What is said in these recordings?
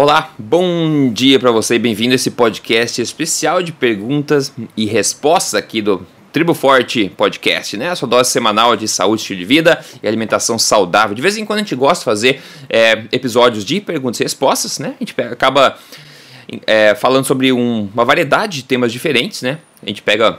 Olá, bom dia para você e bem-vindo a esse podcast especial de perguntas e respostas aqui do Tribo Forte Podcast, né? A sua dose semanal de saúde, estilo de vida e alimentação saudável. De vez em quando a gente gosta de fazer é, episódios de perguntas e respostas, né? A gente acaba é, falando sobre um, uma variedade de temas diferentes, né? A gente pega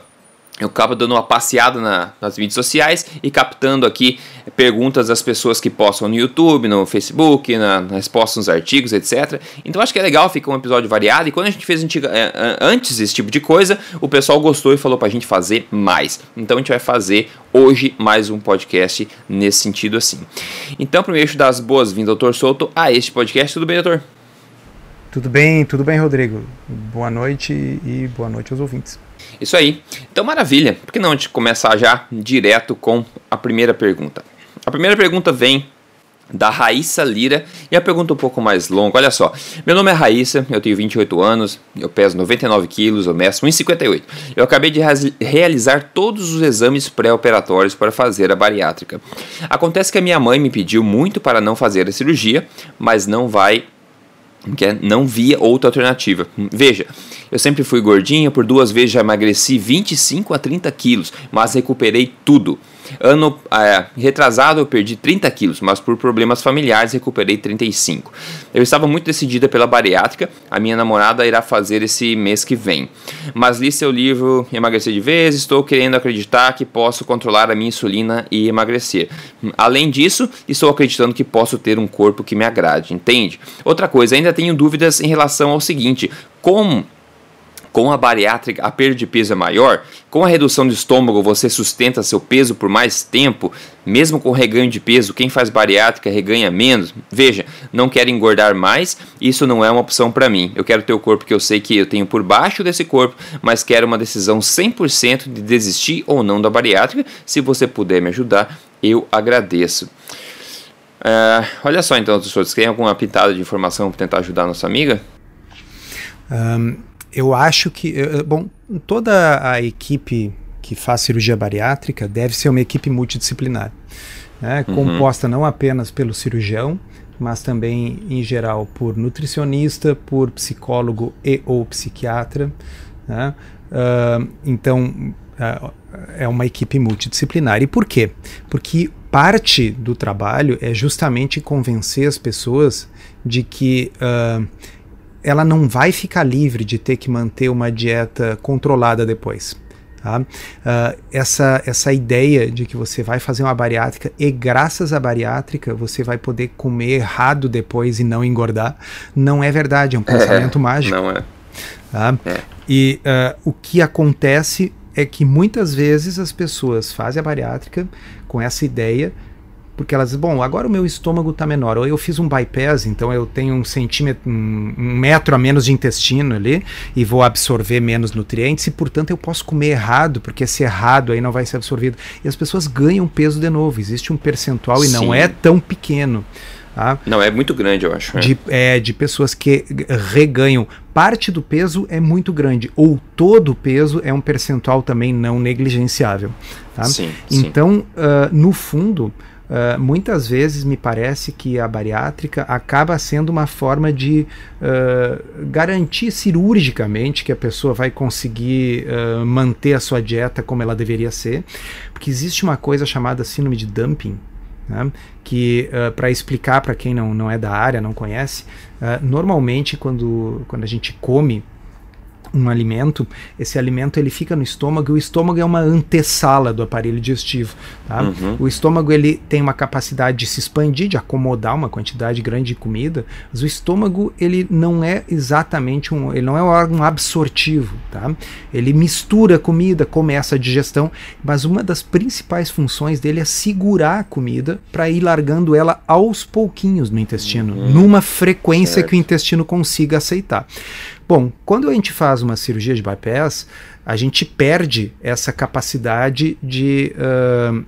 eu acabo dando uma passeada na, nas mídias sociais e captando aqui perguntas das pessoas que postam no YouTube, no Facebook, na, respostas nos artigos, etc. Então acho que é legal, fica um episódio variado. E quando a gente fez antiga, é, antes esse tipo de coisa, o pessoal gostou e falou pra gente fazer mais. Então a gente vai fazer hoje mais um podcast nesse sentido assim. Então, primeiro, dar as boas-vindas, doutor Souto, a este podcast. Tudo bem, doutor? Tudo bem, tudo bem, Rodrigo. Boa noite e boa noite aos ouvintes. Isso aí. Então, maravilha. Por que não a gente começar já direto com a primeira pergunta? A primeira pergunta vem da Raíssa Lira e a pergunta um pouco mais longa. Olha só, meu nome é Raíssa, eu tenho 28 anos, eu peso 99 quilos, eu meço 1,58. Eu acabei de realizar todos os exames pré-operatórios para fazer a bariátrica. Acontece que a minha mãe me pediu muito para não fazer a cirurgia, mas não vai é, não via outra alternativa. Veja, eu sempre fui gordinha, por duas vezes já emagreci 25 a 30 quilos, mas recuperei tudo. Ano é, retrasado eu perdi 30 quilos, mas por problemas familiares recuperei 35. Eu estava muito decidida pela bariátrica, a minha namorada irá fazer esse mês que vem. Mas li seu livro Emagrecer de Vez, estou querendo acreditar que posso controlar a minha insulina e emagrecer. Além disso, estou acreditando que posso ter um corpo que me agrade, entende? Outra coisa, ainda tenho dúvidas em relação ao seguinte: como com a bariátrica, a perda de peso é maior. Com a redução do estômago, você sustenta seu peso por mais tempo. Mesmo com reganho de peso, quem faz bariátrica reganha menos. Veja, não quero engordar mais, isso não é uma opção para mim. Eu quero ter o corpo que eu sei que eu tenho por baixo desse corpo, mas quero uma decisão 100% de desistir ou não da bariátrica. Se você puder me ajudar, eu agradeço. Uh, olha só então, professores, tem alguma pitada de informação para tentar ajudar a nossa amiga? Um eu acho que, bom, toda a equipe que faz cirurgia bariátrica deve ser uma equipe multidisciplinar, né, uhum. composta não apenas pelo cirurgião, mas também, em geral, por nutricionista, por psicólogo e ou psiquiatra. Né? Uh, então, uh, é uma equipe multidisciplinar. E por quê? Porque parte do trabalho é justamente convencer as pessoas de que uh, ela não vai ficar livre de ter que manter uma dieta controlada depois. Tá? Uh, essa, essa ideia de que você vai fazer uma bariátrica e graças à bariátrica você vai poder comer errado depois e não engordar, não é verdade, é um pensamento é, mágico. Não é. Tá? é. E uh, o que acontece é que muitas vezes as pessoas fazem a bariátrica com essa ideia porque elas dizem, bom, agora o meu estômago está menor, ou eu fiz um bypass, então eu tenho um centímetro, um, um, metro a menos de intestino ali, e vou absorver menos nutrientes, e portanto eu posso comer errado, porque esse errado aí não vai ser absorvido. E as pessoas ganham peso de novo, existe um percentual Sim. e não é tão pequeno. Tá? Não, é muito grande, eu acho. É. De, é, de pessoas que reganham parte do peso é muito grande, ou todo o peso é um percentual também não negligenciável. Tá? Sim, então, sim. Uh, no fundo, Uh, muitas vezes me parece que a bariátrica acaba sendo uma forma de uh, garantir cirurgicamente que a pessoa vai conseguir uh, manter a sua dieta como ela deveria ser, porque existe uma coisa chamada síndrome de dumping, né, que para explicar para quem não, não é da área, não conhece, normalmente quando, quando a gente come um alimento, esse alimento ele fica no estômago e o estômago é uma antessala do aparelho digestivo. Tá? Uhum. O estômago ele tem uma capacidade de se expandir, de acomodar uma quantidade grande de comida, mas o estômago ele não é exatamente um, ele não é um órgão absortivo, tá? Ele mistura comida, começa a digestão, mas uma das principais funções dele é segurar a comida para ir largando ela aos pouquinhos no intestino, uhum. numa frequência certo. que o intestino consiga aceitar. Bom, quando a gente faz uma cirurgia de bypass, a gente perde essa capacidade de uh,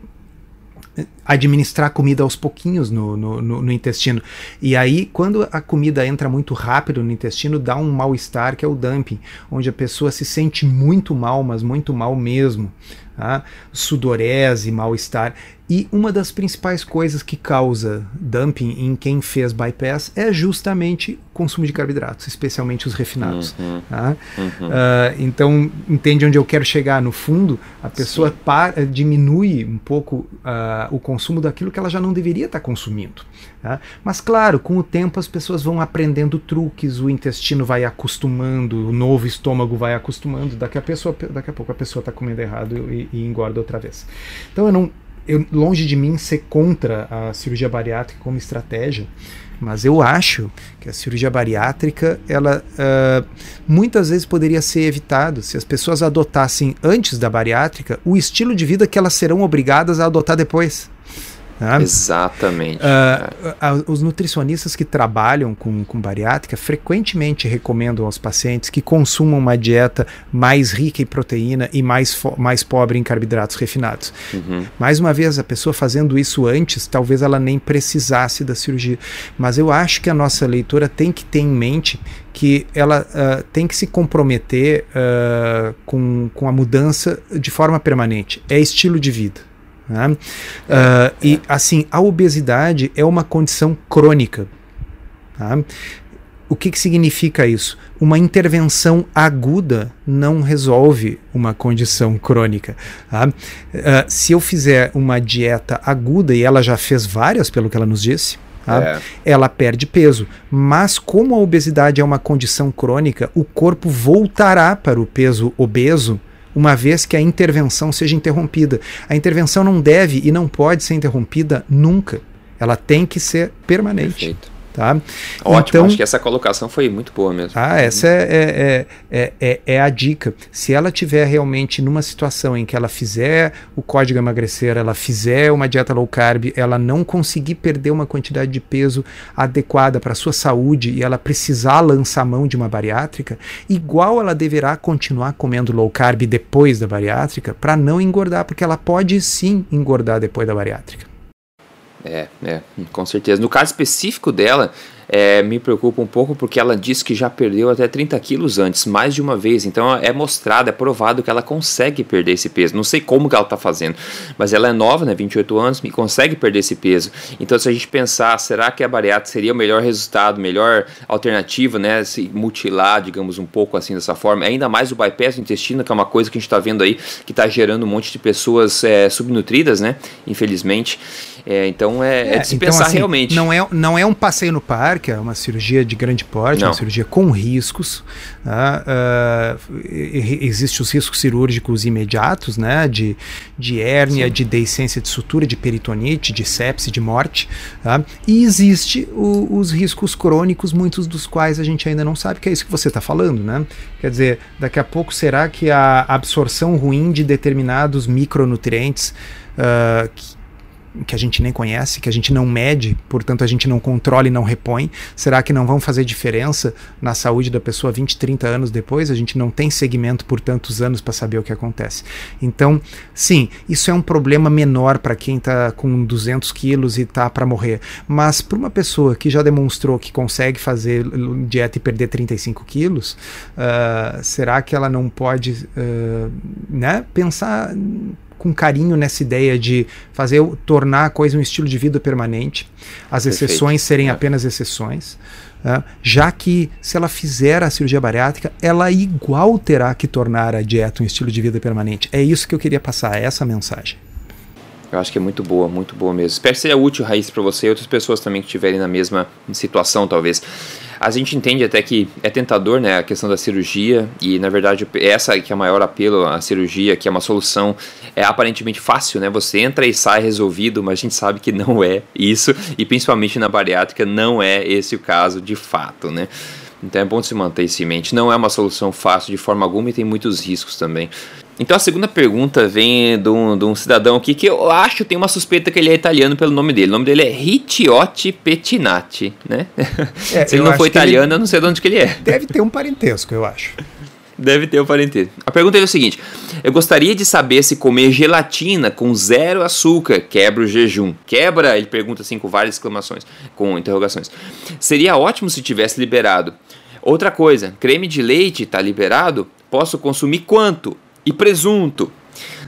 administrar comida aos pouquinhos no, no, no, no, intestino. E aí, quando a comida entra muito rápido no intestino, dá um mal-estar que é o dumping, onde a pessoa se sente muito mal, mas muito mal mesmo. Tá? Sudorese, mal-estar. E uma das principais coisas que causa dumping em quem fez bypass é justamente o consumo de carboidratos, especialmente os refinados. Uhum. Tá? Uhum. Uh, então, entende onde eu quero chegar? No fundo, a pessoa para, diminui um pouco uh, o consumo daquilo que ela já não deveria estar consumindo. Tá? Mas, claro, com o tempo as pessoas vão aprendendo truques, o intestino vai acostumando, o novo estômago vai acostumando, daqui a, pessoa, daqui a pouco a pessoa está comendo errado e, e engorda outra vez. Então, eu não eu, longe de mim ser contra a cirurgia bariátrica como estratégia, mas eu acho que a cirurgia bariátrica, ela uh, muitas vezes poderia ser evitado se as pessoas adotassem antes da bariátrica o estilo de vida que elas serão obrigadas a adotar depois. Né? Exatamente. Uh, os nutricionistas que trabalham com, com bariátrica frequentemente recomendam aos pacientes que consumam uma dieta mais rica em proteína e mais, mais pobre em carboidratos refinados. Uhum. Mais uma vez, a pessoa fazendo isso antes, talvez ela nem precisasse da cirurgia. Mas eu acho que a nossa leitora tem que ter em mente que ela uh, tem que se comprometer uh, com, com a mudança de forma permanente. É estilo de vida. Né? Uh, é. E assim, a obesidade é uma condição crônica. Tá? O que, que significa isso? Uma intervenção aguda não resolve uma condição crônica. Tá? Uh, se eu fizer uma dieta aguda, e ela já fez várias, pelo que ela nos disse, Tá? É. Ela perde peso. Mas, como a obesidade é uma condição crônica, o corpo voltará para o peso obeso uma vez que a intervenção seja interrompida. A intervenção não deve e não pode ser interrompida nunca. Ela tem que ser permanente. Perfeito. Tá? Ótimo, então, acho que essa colocação foi muito boa mesmo. Ah, essa é, é, é, é, é a dica. Se ela tiver realmente numa situação em que ela fizer o código emagrecer, ela fizer uma dieta low carb, ela não conseguir perder uma quantidade de peso adequada para a sua saúde e ela precisar lançar mão de uma bariátrica, igual ela deverá continuar comendo low carb depois da bariátrica para não engordar, porque ela pode sim engordar depois da bariátrica. É, é, com certeza. No caso específico dela, é, me preocupa um pouco porque ela disse que já perdeu até 30 quilos antes, mais de uma vez. Então é mostrado, é provado que ela consegue perder esse peso. Não sei como que ela está fazendo, mas ela é nova, né, 28 anos, e consegue perder esse peso. Então se a gente pensar, será que a bariátrica seria o melhor resultado, melhor alternativa, né, se mutilar, digamos, um pouco assim dessa forma? Ainda mais o bypass do intestino, que é uma coisa que a gente está vendo aí, que está gerando um monte de pessoas é, subnutridas, né, infelizmente. É, então é, é, é de se então, pensar assim, realmente. Não é, não é um passeio no parque, é uma cirurgia de grande porte, não. uma cirurgia com riscos. Né? Uh, Existem os riscos cirúrgicos imediatos, né? De, de hérnia, Sim. de deiscência de sutura, de peritonite, de sepse, de morte. Tá? E existe o, os riscos crônicos, muitos dos quais a gente ainda não sabe, que é isso que você está falando, né? Quer dizer, daqui a pouco será que a absorção ruim de determinados micronutrientes uh, que a gente nem conhece, que a gente não mede, portanto a gente não controla e não repõe? Será que não vão fazer diferença na saúde da pessoa 20, 30 anos depois? A gente não tem segmento por tantos anos para saber o que acontece. Então, sim, isso é um problema menor para quem está com 200 quilos e está para morrer. Mas para uma pessoa que já demonstrou que consegue fazer dieta e perder 35 quilos, uh, será que ela não pode uh, né, pensar com carinho nessa ideia de fazer tornar a coisa um estilo de vida permanente, as Perfeito. exceções serem é. apenas exceções. Uh, já que se ela fizer a cirurgia bariátrica, ela igual terá que tornar a dieta um estilo de vida permanente. É isso que eu queria passar, é essa mensagem. Eu acho que é muito boa, muito boa mesmo. Espero que seja útil, Raiz, para você e outras pessoas também que estiverem na mesma situação, talvez. A gente entende até que é tentador, né, a questão da cirurgia e na verdade essa que é o maior apelo à cirurgia, que é uma solução é aparentemente fácil, né? Você entra e sai resolvido, mas a gente sabe que não é isso e principalmente na bariátrica não é esse o caso de fato, né? Então é bom se manter isso em mente. Não é uma solução fácil de forma alguma e tem muitos riscos também. Então a segunda pergunta vem de um, de um, cidadão aqui que eu acho, tem uma suspeita que ele é italiano pelo nome dele. O nome dele é Ricciotti Pettinati, né? É, Se ele não for italiano, eu não sei de onde que ele é. Deve ter um parentesco, eu acho. Deve ter um parentesco. A pergunta é o seguinte: eu gostaria de saber se comer gelatina com zero açúcar quebra o jejum. Quebra? Ele pergunta assim com várias exclamações, com interrogações. Seria ótimo se tivesse liberado. Outra coisa, creme de leite está liberado? Posso consumir quanto? e presunto.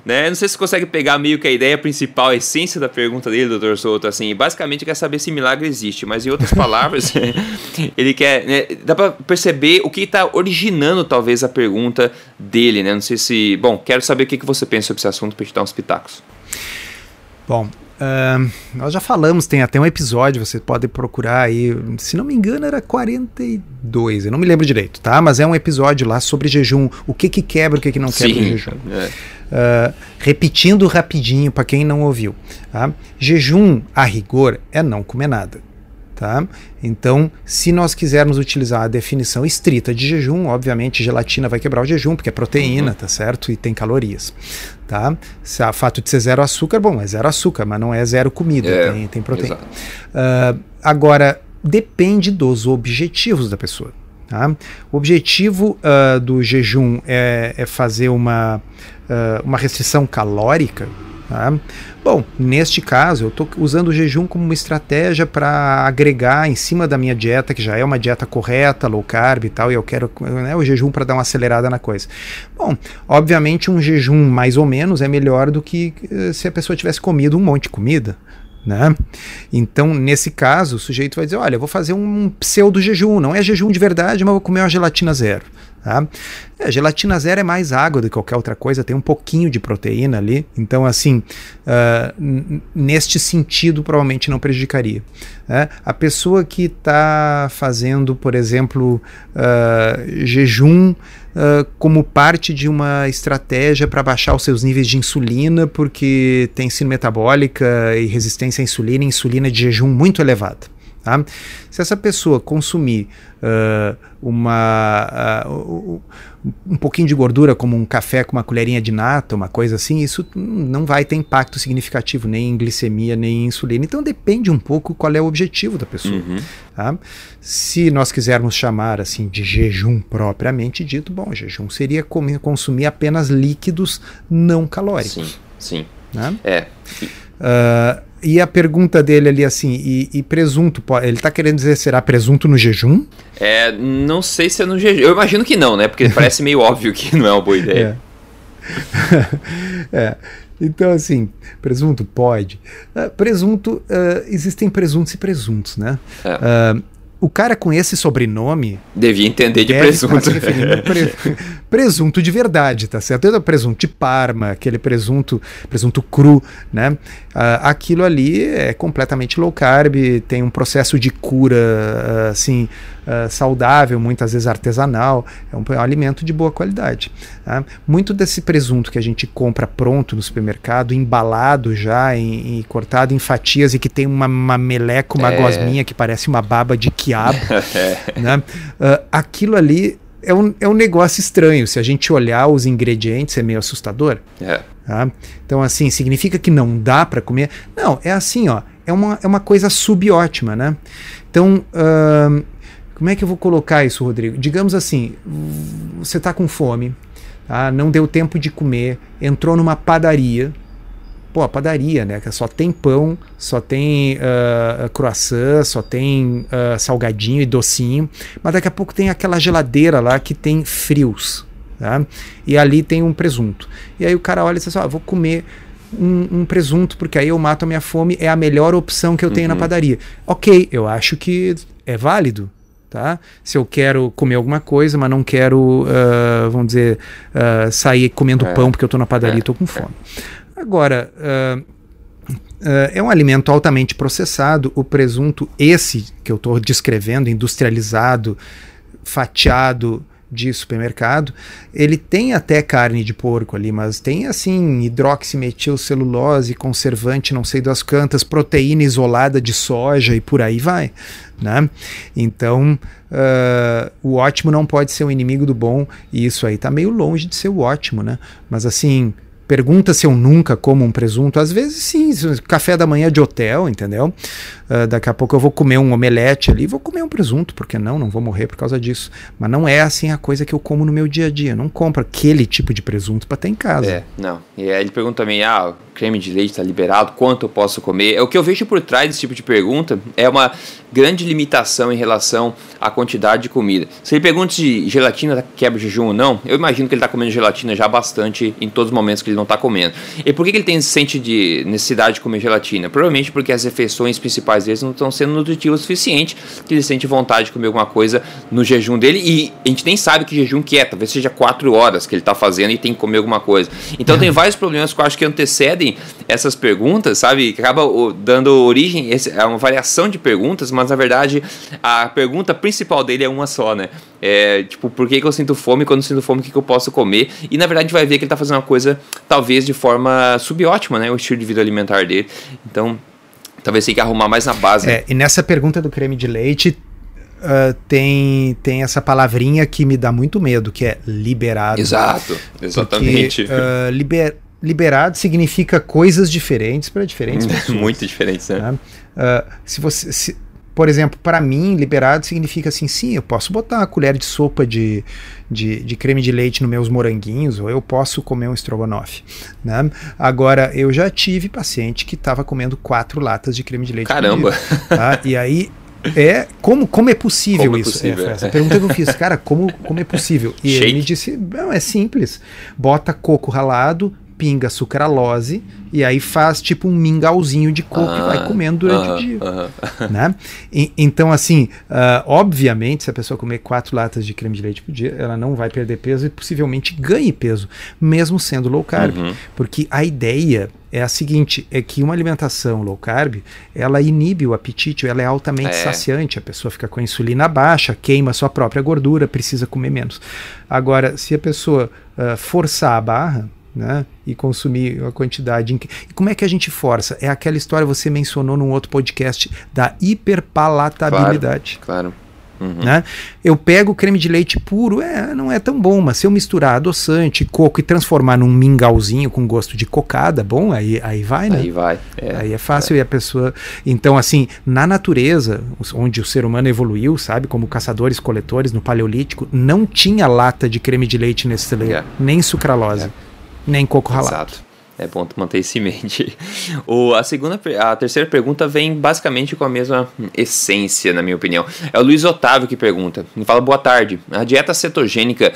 Né? Não sei se você consegue pegar meio que a ideia principal, a essência da pergunta dele, doutor Souto, assim, basicamente quer saber se milagre existe, mas em outras palavras, ele quer, né, dá para perceber o que está originando talvez a pergunta dele, né? Não sei se, bom, quero saber o que, que você pensa sobre esse assunto para te dar uns pitacos. Bom, Uh, nós já falamos, tem até um episódio, você pode procurar aí, se não me engano era 42, eu não me lembro direito, tá? Mas é um episódio lá sobre jejum, o que que quebra, o que que não quebra Sim, o jejum. É. Uh, repetindo rapidinho para quem não ouviu, tá? Jejum, a rigor, é não comer nada. Tá? Então, se nós quisermos utilizar a definição estrita de jejum, obviamente gelatina vai quebrar o jejum, porque é proteína, uhum. tá certo? E tem calorias. Tá? Se a fato de ser zero açúcar, bom, é zero açúcar, mas não é zero comida, é, tem, tem proteína. Uh, agora, depende dos objetivos da pessoa. Tá? O objetivo uh, do jejum é, é fazer uma, uh, uma restrição calórica. Tá? Bom, neste caso, eu estou usando o jejum como uma estratégia para agregar em cima da minha dieta, que já é uma dieta correta, low carb e tal, e eu quero né, o jejum para dar uma acelerada na coisa. Bom, obviamente um jejum mais ou menos é melhor do que eh, se a pessoa tivesse comido um monte de comida. Né? Então, nesse caso, o sujeito vai dizer: Olha, eu vou fazer um pseudo jejum, não é jejum de verdade, mas vou comer uma gelatina zero. Tá? É, gelatina zero é mais água do que qualquer outra coisa, tem um pouquinho de proteína ali, então assim, uh, neste sentido provavelmente não prejudicaria. Né? A pessoa que está fazendo, por exemplo, uh, jejum uh, como parte de uma estratégia para baixar os seus níveis de insulina, porque tem síndrome metabólica e resistência à insulina, insulina de jejum muito elevada. Tá? Se essa pessoa consumir uh, uma, uh, um pouquinho de gordura, como um café com uma colherinha de nata, uma coisa assim, isso não vai ter impacto significativo nem em glicemia, nem em insulina. Então depende um pouco qual é o objetivo da pessoa. Uhum. Tá? Se nós quisermos chamar assim de jejum propriamente dito, bom, jejum seria comer, consumir apenas líquidos não calóricos. Sim, sim. Né? É. Uh, e a pergunta dele ali assim, e, e presunto, ele está querendo dizer será presunto no jejum? É, não sei se é no jejum. Eu imagino que não, né? Porque parece meio óbvio que não é uma boa ideia. É. é. Então, assim, presunto pode. Uh, presunto, uh, existem presuntos e presuntos, né? É. Uh, o cara com esse sobrenome. Devia entender de presunto. Pre, presunto de verdade, tá certo? É presunto de Parma, aquele presunto, presunto cru, né? Uh, aquilo ali é completamente low carb, tem um processo de cura, uh, assim, uh, saudável, muitas vezes artesanal, é um, é um alimento de boa qualidade. Tá? Muito desse presunto que a gente compra pronto no supermercado, embalado já, em, em cortado em fatias e que tem uma, uma meleca, uma é. gosminha que parece uma baba de quiabo, é. né? Uh, aquilo ali é um, é um negócio estranho. Se a gente olhar os ingredientes, é meio assustador. É. Tá? Então, assim, significa que não dá para comer? Não, é assim, ó. É uma, é uma coisa subótima, né? Então, uh, como é que eu vou colocar isso, Rodrigo? Digamos assim, você está com fome, tá? não deu tempo de comer, entrou numa padaria. Pô, a padaria, né? Que só tem pão, só tem uh, croissant, só tem uh, salgadinho e docinho. Mas daqui a pouco tem aquela geladeira lá que tem frios. Tá? E ali tem um presunto. E aí o cara olha e diz assim: ah, vou comer um, um, presunto, porque aí eu mato a minha fome, é a melhor opção que eu tenho uhum. na padaria. Ok, eu acho que é válido. Tá? Se eu quero comer alguma coisa, mas não quero, uh, vamos dizer, uh, sair comendo é. pão porque eu estou na padaria e estou com fome. Agora, uh, é um alimento altamente processado. O presunto, esse que eu estou descrevendo, industrializado, fatiado, de supermercado. Ele tem até carne de porco ali, mas tem assim hidroximetilcelulose, conservante, não sei das cantas, proteína isolada de soja e por aí vai. Né? Então, uh, o ótimo não pode ser o inimigo do bom, e isso aí está meio longe de ser o ótimo, né? Mas assim, pergunta se eu nunca como um presunto. Às vezes sim, café da manhã de hotel, entendeu? Uh, daqui a pouco eu vou comer um omelete ali, vou comer um presunto, porque não, não vou morrer por causa disso. Mas não é assim a coisa que eu como no meu dia a dia. Eu não compro aquele tipo de presunto para ter em casa. É, não. E aí ele pergunta também, ah, creme de leite está liberado, quanto eu posso comer? É o que eu vejo por trás desse tipo de pergunta é uma grande limitação em relação à quantidade de comida. Se ele pergunta se gelatina quebra jejum ou não, eu imagino que ele está comendo gelatina já bastante em todos os momentos que ele não está comendo. E por que, que ele tem sente de necessidade de comer gelatina? Provavelmente porque as refeições principais deles não estão sendo nutritivas o suficiente, que ele sente vontade de comer alguma coisa no jejum dele e a gente nem sabe que jejum que é, talvez seja 4 horas que ele está fazendo e tem que comer alguma coisa. Então tem vários problemas que eu acho que antecedem essas perguntas, sabe? Que acaba dando origem a uma variação de perguntas, mas na verdade a pergunta principal dele é uma só, né? É, tipo, por que, que eu sinto fome? Quando eu sinto fome, o que, que eu posso comer? E na verdade a gente vai ver que ele está fazendo uma coisa, talvez de forma subótima, né? O estilo de vida alimentar dele. Então, talvez tenha que arrumar mais na base. É, e nessa pergunta do creme de leite, Uh, tem, tem essa palavrinha que me dá muito medo, que é liberado. Exato, exatamente. Porque, uh, liber, liberado significa coisas diferentes para diferentes pessoas. Muito diferentes, né? Uh, se você, se, por exemplo, para mim, liberado significa assim, sim, eu posso botar uma colher de sopa de, de, de, creme de leite nos meus moranguinhos, ou eu posso comer um estrogonofe. Né? Agora, eu já tive paciente que estava comendo quatro latas de creme de leite. Caramba! Dia, tá? E aí é, como, como é possível como é isso? É possível, é, essa pergunta que eu fiz, cara, como, como é possível? E Shake. ele me disse, não, é simples. Bota coco ralado, pinga sucralose e aí faz tipo um mingauzinho de coco ah, e vai comendo durante o dia. Né? E, então, assim, uh, obviamente, se a pessoa comer quatro latas de creme de leite por dia, ela não vai perder peso e possivelmente ganhe peso, mesmo sendo low carb. Uhum. Porque a ideia é a seguinte, é que uma alimentação low carb, ela inibe o apetite, ela é altamente é. saciante, a pessoa fica com a insulina baixa, queima sua própria gordura, precisa comer menos. Agora, se a pessoa uh, forçar a barra, né? E consumir uma quantidade. E como é que a gente força? É aquela história que você mencionou num outro podcast da hiperpalatabilidade. Claro. claro. Uhum. Né? Eu pego creme de leite puro, é, não é tão bom, mas se eu misturar adoçante, coco e transformar num mingauzinho com gosto de cocada, bom, aí, aí vai, né? Aí vai. É, aí é fácil é. e a pessoa. Então, assim, na natureza, onde o ser humano evoluiu, sabe, como caçadores-coletores no Paleolítico, não tinha lata de creme de leite nesse é. nem sucralose. É nem coco ralado. Exato. É bom manter isso em mente. O, a, segunda, a terceira pergunta vem basicamente com a mesma essência, na minha opinião. É o Luiz Otávio que pergunta. Ele fala: Boa tarde. A dieta cetogênica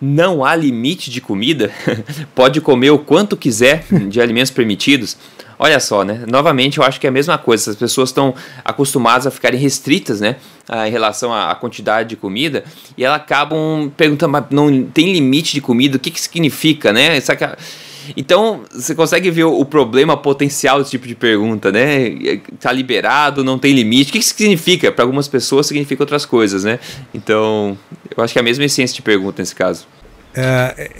não há limite de comida? Pode comer o quanto quiser de alimentos permitidos? Olha só, né? Novamente, eu acho que é a mesma coisa. As pessoas estão acostumadas a ficarem restritas, né? Ah, em relação à quantidade de comida e elas acabam perguntando, mas não tem limite de comida? O que, que significa, né? Então, você consegue ver o problema potencial desse tipo de pergunta, né? Tá liberado, não tem limite. O que, que significa? Para algumas pessoas significa outras coisas, né? Então, eu acho que é a mesma essência de pergunta nesse caso. É,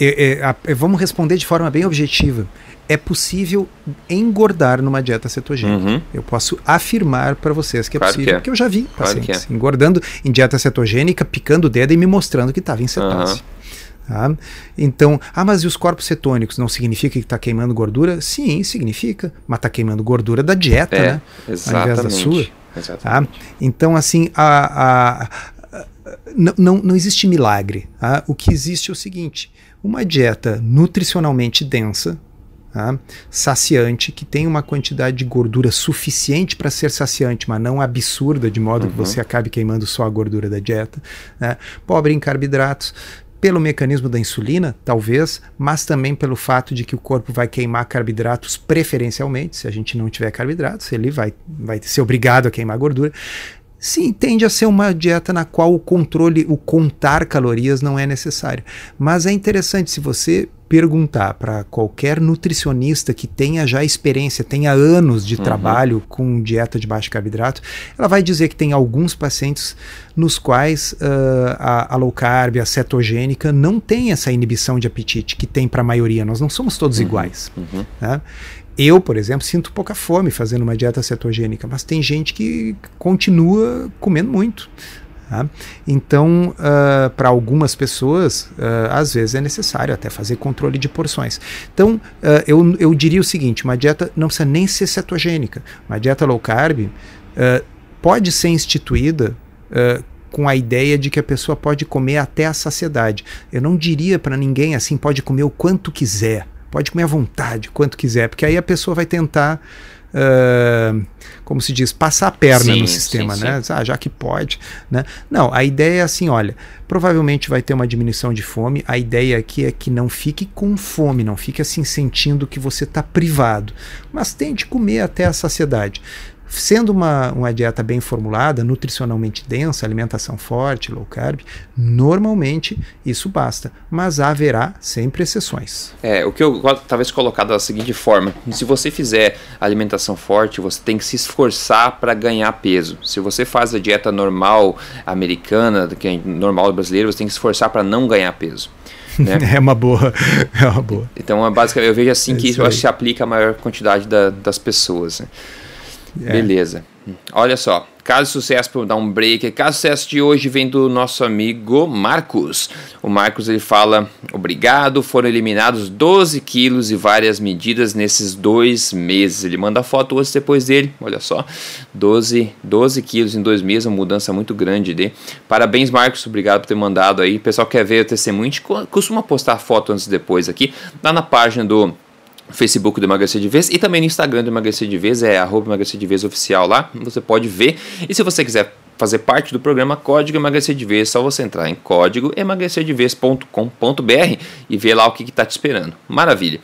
é, é, vamos responder de forma bem objetiva é possível engordar numa dieta cetogênica. Uhum. Eu posso afirmar para vocês que é claro possível, que é. porque eu já vi claro pacientes é. engordando em dieta cetogênica, picando o dedo e me mostrando que estava em cetose. Uhum. Tá? Então, ah, mas e os corpos cetônicos? Não significa que está queimando gordura? Sim, significa, mas está queimando gordura da dieta, é, né? Exatamente. Ao invés da sua. Tá? Então, assim, a, a, a, não, não existe milagre. Tá? O que existe é o seguinte: uma dieta nutricionalmente densa, Tá? saciante, que tem uma quantidade de gordura suficiente para ser saciante, mas não absurda, de modo uhum. que você acabe queimando só a gordura da dieta. Né? Pobre em carboidratos, pelo mecanismo da insulina, talvez, mas também pelo fato de que o corpo vai queimar carboidratos preferencialmente. Se a gente não tiver carboidratos, ele vai, vai ser obrigado a queimar gordura. Sim, tende a ser uma dieta na qual o controle, o contar calorias não é necessário. Mas é interessante se você perguntar para qualquer nutricionista que tenha já experiência, tenha anos de uhum. trabalho com dieta de baixo carboidrato, ela vai dizer que tem alguns pacientes nos quais uh, a, a, low carb, a cetogênica, não tem essa inibição de apetite que tem para a maioria. Nós não somos todos uhum. iguais. Uhum. Né? Eu, por exemplo, sinto pouca fome fazendo uma dieta cetogênica, mas tem gente que continua comendo muito. Tá? Então, uh, para algumas pessoas, uh, às vezes é necessário até fazer controle de porções. Então, uh, eu, eu diria o seguinte: uma dieta não precisa nem ser cetogênica. Uma dieta low carb pode ser instituída com a ideia de que a pessoa pode comer até a saciedade. Eu não diria para ninguém assim, pode comer o quanto quiser, pode comer à vontade, quanto quiser, porque aí a pessoa vai tentar Uh, como se diz, passar a perna sim, no sistema, sim, né? Sim. Ah, já que pode, né? Não, a ideia é assim, olha, provavelmente vai ter uma diminuição de fome. A ideia aqui é que não fique com fome, não fique assim sentindo que você está privado, mas tente comer até a saciedade. Sendo uma, uma dieta bem formulada, nutricionalmente densa, alimentação forte, low carb, normalmente isso basta. Mas haverá sempre exceções. É, o que eu talvez colocar da seguinte forma: se você fizer alimentação forte, você tem que se esforçar para ganhar peso. Se você faz a dieta normal americana, que é normal brasileira, você tem que se esforçar para não ganhar peso. Né? é uma boa, é uma boa. Então, é basicamente, eu vejo assim é que isso, isso se aplica a maior quantidade da, das pessoas. Né? É. Beleza. Olha só, caso sucesso para dar um break, caso sucesso de hoje vem do nosso amigo Marcos. O Marcos ele fala: obrigado, foram eliminados 12 quilos e várias medidas nesses dois meses. Ele manda foto hoje depois dele, olha só, 12, 12 quilos em dois meses, uma mudança muito grande de. Parabéns, Marcos, obrigado por ter mandado aí. O pessoal quer ver o testemunho, costuma postar foto antes e depois aqui, lá na página do Facebook do Emagrecer de Vez e também no Instagram do Emagrecer de Vez, é arroba Emagrecer de Vez oficial lá, você pode ver. E se você quiser fazer parte do programa Código Emagrecer de Vez, é só você entrar em código emagrecerdevez.com.br e ver lá o que está te esperando. Maravilha.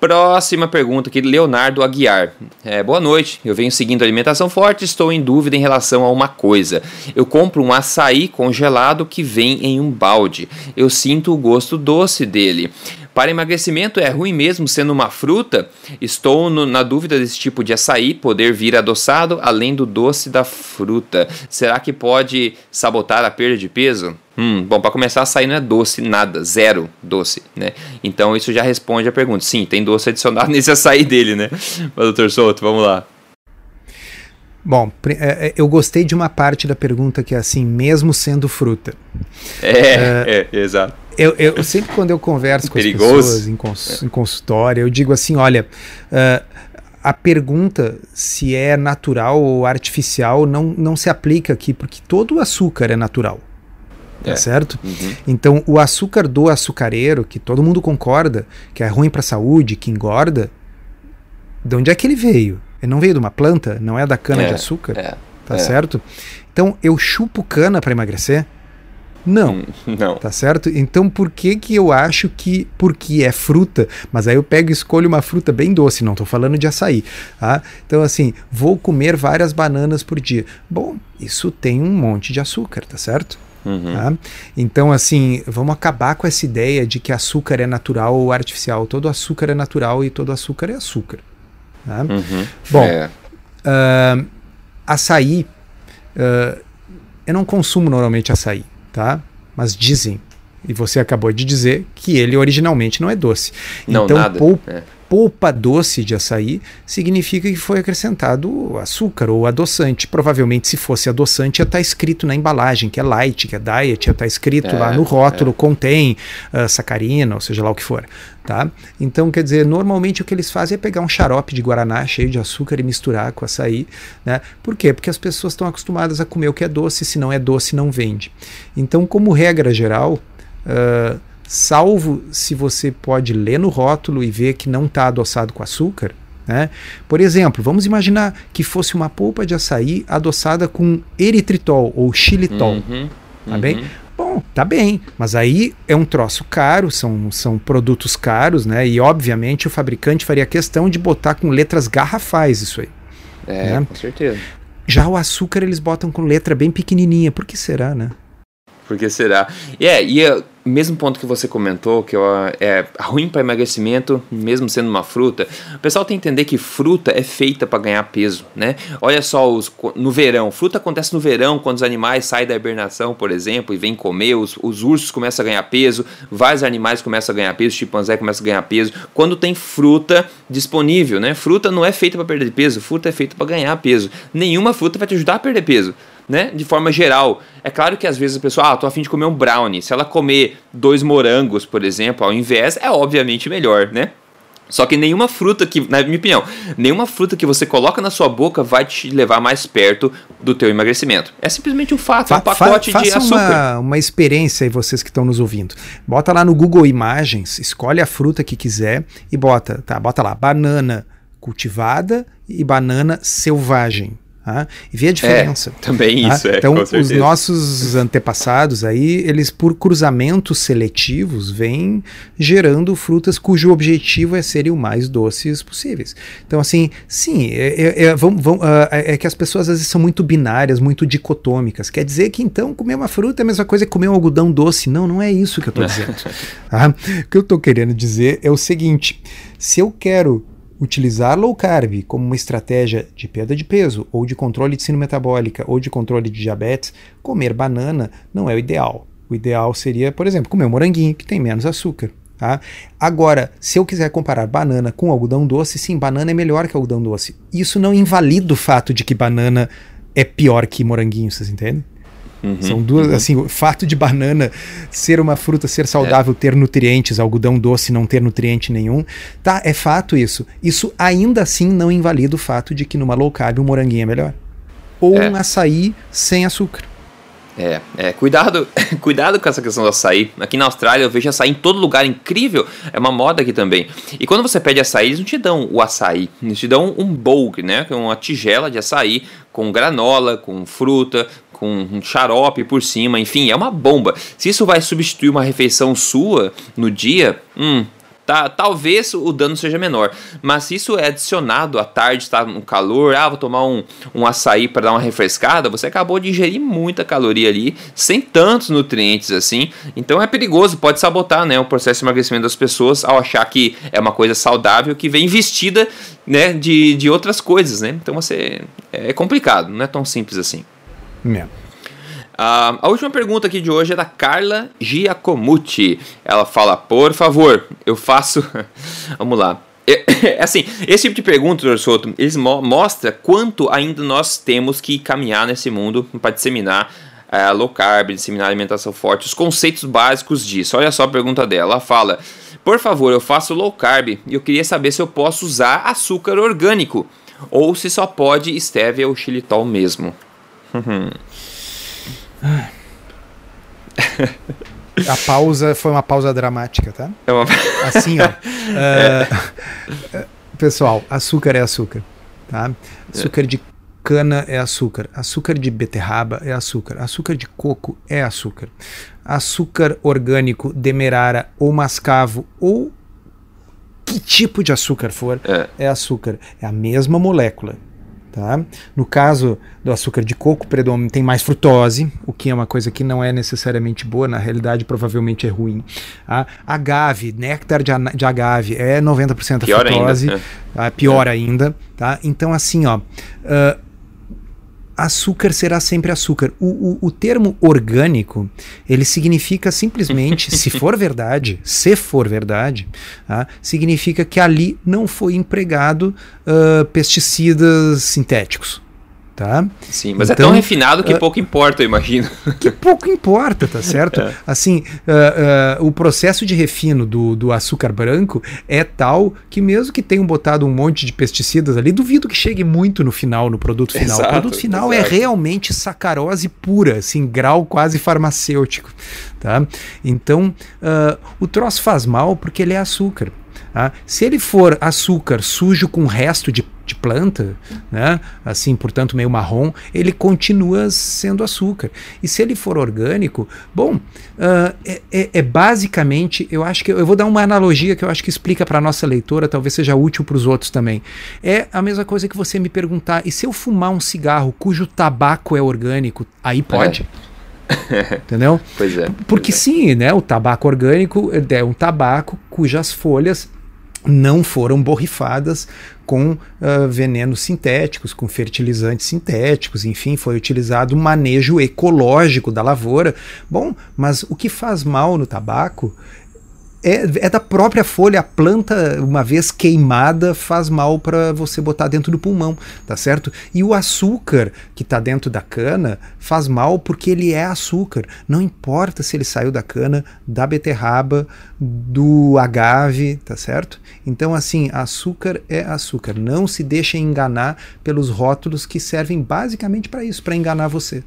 Próxima pergunta aqui, Leonardo Aguiar. É, boa noite, eu venho seguindo alimentação forte estou em dúvida em relação a uma coisa. Eu compro um açaí congelado que vem em um balde. Eu sinto o gosto doce dele. Para emagrecimento é ruim mesmo sendo uma fruta? Estou no, na dúvida desse tipo de açaí poder vir adoçado além do doce da fruta. Será que pode sabotar a perda de peso? Hum, bom, para começar, açaí não é doce, nada, zero doce, né? Então isso já responde a pergunta. Sim, tem doce adicionado nesse açaí dele, né? Mas, doutor Souto, vamos lá. Bom, é, é, eu gostei de uma parte da pergunta que é assim, mesmo sendo fruta. É, uh, é, exato. Eu, eu, sempre quando eu converso com Perigoso. as pessoas em, cons, em consultório, eu digo assim, olha, uh, a pergunta se é natural ou artificial não, não se aplica aqui, porque todo o açúcar é natural. Tá é. certo? Uhum. Então, o açúcar do açucareiro, que todo mundo concorda que é ruim para a saúde, que engorda, de onde é que ele veio? Ele não veio de uma planta, não é da cana é, de açúcar, é, tá é. certo? Então eu chupo cana para emagrecer? Não. Hum, não. Tá certo? Então por que que eu acho que porque é fruta, mas aí eu pego e escolho uma fruta bem doce, não estou falando de açaí, tá? Então assim, vou comer várias bananas por dia. Bom, isso tem um monte de açúcar, tá certo? Uhum. Tá? Então, assim, vamos acabar com essa ideia de que açúcar é natural ou artificial. Todo açúcar é natural e todo açúcar é açúcar. Tá? Uhum. Bom, é. uh, açaí, uh, eu não consumo normalmente açaí, tá? Mas dizem, e você acabou de dizer, que ele originalmente não é doce. Não, então, nada. Polpa, é. Polpa doce de açaí significa que foi acrescentado açúcar ou adoçante. Provavelmente, se fosse adoçante, ia estar tá escrito na embalagem, que é light, que é diet, ia estar tá escrito é, lá no rótulo, é. contém uh, sacarina, ou seja lá o que for. Tá? Então, quer dizer, normalmente o que eles fazem é pegar um xarope de guaraná cheio de açúcar e misturar com açaí. Né? Por quê? Porque as pessoas estão acostumadas a comer o que é doce, se não é doce, não vende. Então, como regra geral, uh, salvo se você pode ler no rótulo e ver que não está adoçado com açúcar, né? Por exemplo, vamos imaginar que fosse uma polpa de açaí adoçada com eritritol ou xilitol. Uhum, tá uhum. bem? Bom, tá bem, mas aí é um troço caro, são, são produtos caros, né? E obviamente o fabricante faria questão de botar com letras garrafais isso aí. É, né? com certeza. Já o açúcar eles botam com letra bem pequenininha, por que será, né? Por que será? Yeah, e é, mesmo ponto que você comentou, que é ruim para emagrecimento, mesmo sendo uma fruta, o pessoal tem que entender que fruta é feita para ganhar peso, né? Olha só, os, no verão, fruta acontece no verão, quando os animais saem da hibernação, por exemplo, e vêm comer, os, os ursos começam a ganhar peso, vários animais começam a ganhar peso, chimpanzé começa a ganhar peso, quando tem fruta disponível, né? Fruta não é feita para perder peso, fruta é feita para ganhar peso. Nenhuma fruta vai te ajudar a perder peso né? De forma geral. É claro que às vezes a pessoa, ah, tô afim de comer um brownie. Se ela comer dois morangos, por exemplo, ao invés, é obviamente melhor, né? Só que nenhuma fruta que, na minha opinião, nenhuma fruta que você coloca na sua boca vai te levar mais perto do teu emagrecimento. É simplesmente um fato, fa é um pacote fa de açúcar. Uma, uma experiência aí, vocês que estão nos ouvindo. Bota lá no Google Imagens, escolhe a fruta que quiser e bota, tá? Bota lá, banana cultivada e banana selvagem. Tá? E vê a diferença. É, também tá? isso, é, Então, os nossos antepassados aí, eles por cruzamentos seletivos vêm gerando frutas cujo objetivo é serem o mais doces possíveis. Então, assim, sim, é, é, é vão, vão, uh, é que as pessoas às vezes são muito binárias, muito dicotômicas. Quer dizer que então comer uma fruta é a mesma coisa que comer um algodão doce. Não, não é isso que eu estou dizendo. tá? O que eu estou querendo dizer é o seguinte: se eu quero utilizar low carb como uma estratégia de perda de peso, ou de controle de síndrome metabólica, ou de controle de diabetes, comer banana não é o ideal. O ideal seria, por exemplo, comer um moranguinho, que tem menos açúcar. Tá? Agora, se eu quiser comparar banana com algodão doce, sim, banana é melhor que algodão doce. Isso não invalida o fato de que banana é pior que moranguinho, vocês entendem? Uhum, São duas, uhum. assim, o fato de banana ser uma fruta, ser saudável, é. ter nutrientes, algodão doce não ter nutriente nenhum, tá? É fato isso. Isso ainda assim não invalida o fato de que numa low carb um moranguinho é melhor. Ou é. um açaí sem açúcar. É, é, cuidado, cuidado com essa questão do açaí. Aqui na Austrália eu vejo açaí em todo lugar, incrível. É uma moda aqui também. E quando você pede açaí, eles não te dão o açaí, eles te dão um bowl, né? Que é uma tigela de açaí com granola, com fruta, com um xarope por cima, enfim, é uma bomba. Se isso vai substituir uma refeição sua no dia, hum, tá, talvez o dano seja menor. Mas se isso é adicionado à tarde, está no calor, ah, vou tomar um, um açaí para dar uma refrescada, você acabou de ingerir muita caloria ali, sem tantos nutrientes assim. Então é perigoso, pode sabotar né, o processo de emagrecimento das pessoas ao achar que é uma coisa saudável que vem vestida né, de, de outras coisas. Né? Então você é complicado, não é tão simples assim. Uh, a última pergunta aqui de hoje é da Carla Giacomucci. Ela fala: Por favor, eu faço. Vamos lá. É, é, assim, esse tipo de pergunta, Dr. Soto, eles mo mostra quanto ainda nós temos que caminhar nesse mundo para disseminar uh, low carb, disseminar alimentação forte, os conceitos básicos disso. Olha só a pergunta dela. Ela fala: Por favor, eu faço low carb e eu queria saber se eu posso usar açúcar orgânico ou se só pode stevia ou xilitol mesmo. A pausa foi uma pausa dramática, tá? É uma... Assim, ó. Uh, pessoal, açúcar é açúcar, tá? Açúcar de cana é açúcar, açúcar de beterraba é açúcar, açúcar de coco é açúcar, açúcar orgânico, demerara ou mascavo ou que tipo de açúcar for, é, é açúcar. É a mesma molécula. Tá? No caso do açúcar de coco, tem mais frutose, o que é uma coisa que não é necessariamente boa, na realidade provavelmente é ruim. Tá? Agave, néctar de, de agave é 90% pior frutose, ainda. Tá? pior é. ainda. Tá? Então, assim, ó, uh, açúcar será sempre açúcar. O, o, o, termo orgânico, ele significa simplesmente, se for verdade, se for verdade, tá? significa que ali não foi empregado uh, pesticidas sintéticos tá? Sim, mas então, é tão então, refinado que uh, pouco importa, eu imagino. Que pouco importa, tá certo? É. Assim, uh, uh, o processo de refino do, do açúcar branco é tal que mesmo que tenham botado um monte de pesticidas ali, duvido que chegue muito no final, no produto final. Exato, o produto final é exato. é realmente sacarose pura, assim, grau quase farmacêutico, tá? Então, o troço faz mal porque ele é açúcar. Tá? Se ele for açúcar sujo com resto de, de, planta, né? assim, portanto, meio marrom, ele continua sendo açúcar. E se ele for orgânico, bom, uh, é, é, é, basicamente, eu acho que eu vou dar uma analogia que eu acho que explica para a nossa leitora, talvez seja útil para os outros também. É a mesma coisa que você me perguntar: e se eu fumar um cigarro cujo tabaco é orgânico, aí pode? É. Entendeu? Pois é. Porque pois é. sim, né? O tabaco orgânico é um tabaco cujas folhas não foram borrifadas com uh, venenos sintéticos, com fertilizantes sintéticos, enfim, foi utilizado um manejo ecológico da lavoura. Bom, mas o que faz mal no tabaco é, é, da própria folha, a planta, uma vez queimada, faz mal para você botar dentro do pulmão, tá certo? E o açúcar que está dentro da cana faz mal porque ele é açúcar. Não importa se ele saiu da cana, da beterraba, do agave, tá certo? Então, assim, açúcar é açúcar. Não se deixe enganar pelos rótulos que servem basicamente para isso, para enganar você.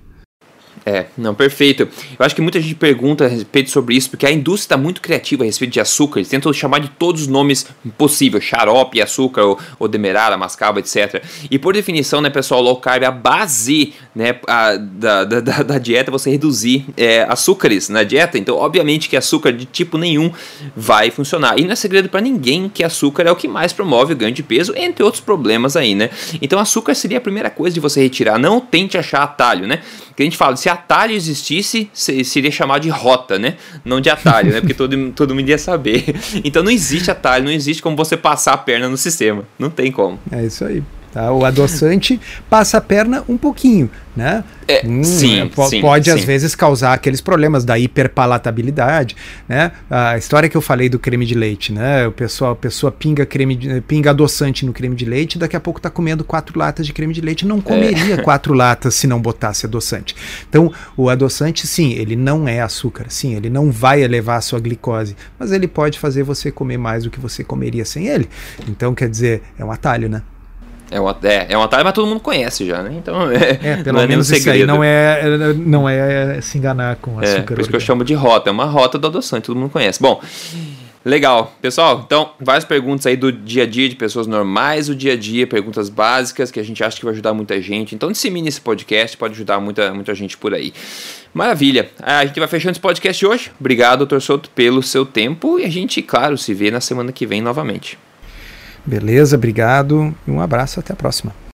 É, não, perfeito. Eu acho que muita gente pergunta a respeito sobre isso, porque a indústria está muito criativa a respeito de açúcar. Eles tentam chamar de todos os nomes possíveis, xarope, açúcar, ou, ou demerara, mascava, etc. E por definição, né, pessoal, low carb, a base né, a, da, da, da, dieta é você reduzir é, açúcares na dieta. Então, obviamente que açúcar de tipo nenhum vai funcionar. E não é segredo para ninguém que açúcar é o que mais promove o ganho de peso, entre outros problemas aí, né? Então, açúcar seria a primeira coisa de você retirar. Não tente achar atalho, né? Que a gente fala, se atalho existisse, seria chamado de rota, né? Não de atalho, né? Porque todo, todo mundo ia saber. Então não existe atalho, não existe como você passar a perna no sistema. Não tem como. É isso aí. Tá? O adoçante passa a perna um pouquinho, né? É, hum, sim, é, sim, pode sim. às vezes causar aqueles problemas da hiperpalatabilidade, né? A história que eu falei do creme de leite, né? O pessoal, a pessoa pinga creme, de, pinga adoçante no creme de leite, daqui a pouco está comendo quatro latas de creme de leite, não comeria é. quatro latas se não botasse adoçante. Então, o adoçante, sim, ele não é açúcar, sim, ele não vai elevar a sua glicose, mas ele pode fazer você comer mais do que você comeria sem ele. Então, quer dizer, é um atalho, né? É um, é, é um atalho, mas todo mundo conhece já, né? Então, é, é pelo não menos é isso aí não é, não é se enganar com açúcar. É, por isso que eu chamo de rota, é uma rota do adoçante, todo mundo conhece. Bom, legal. Pessoal, então, várias perguntas aí do dia a dia de pessoas normais, o dia a dia, perguntas básicas que a gente acha que vai ajudar muita gente. Então, dissemine esse podcast, pode ajudar muita, muita gente por aí. Maravilha. A gente vai fechando esse podcast hoje. Obrigado, doutor Souto, pelo seu tempo e a gente, claro, se vê na semana que vem novamente. Beleza, obrigado e um abraço, até a próxima.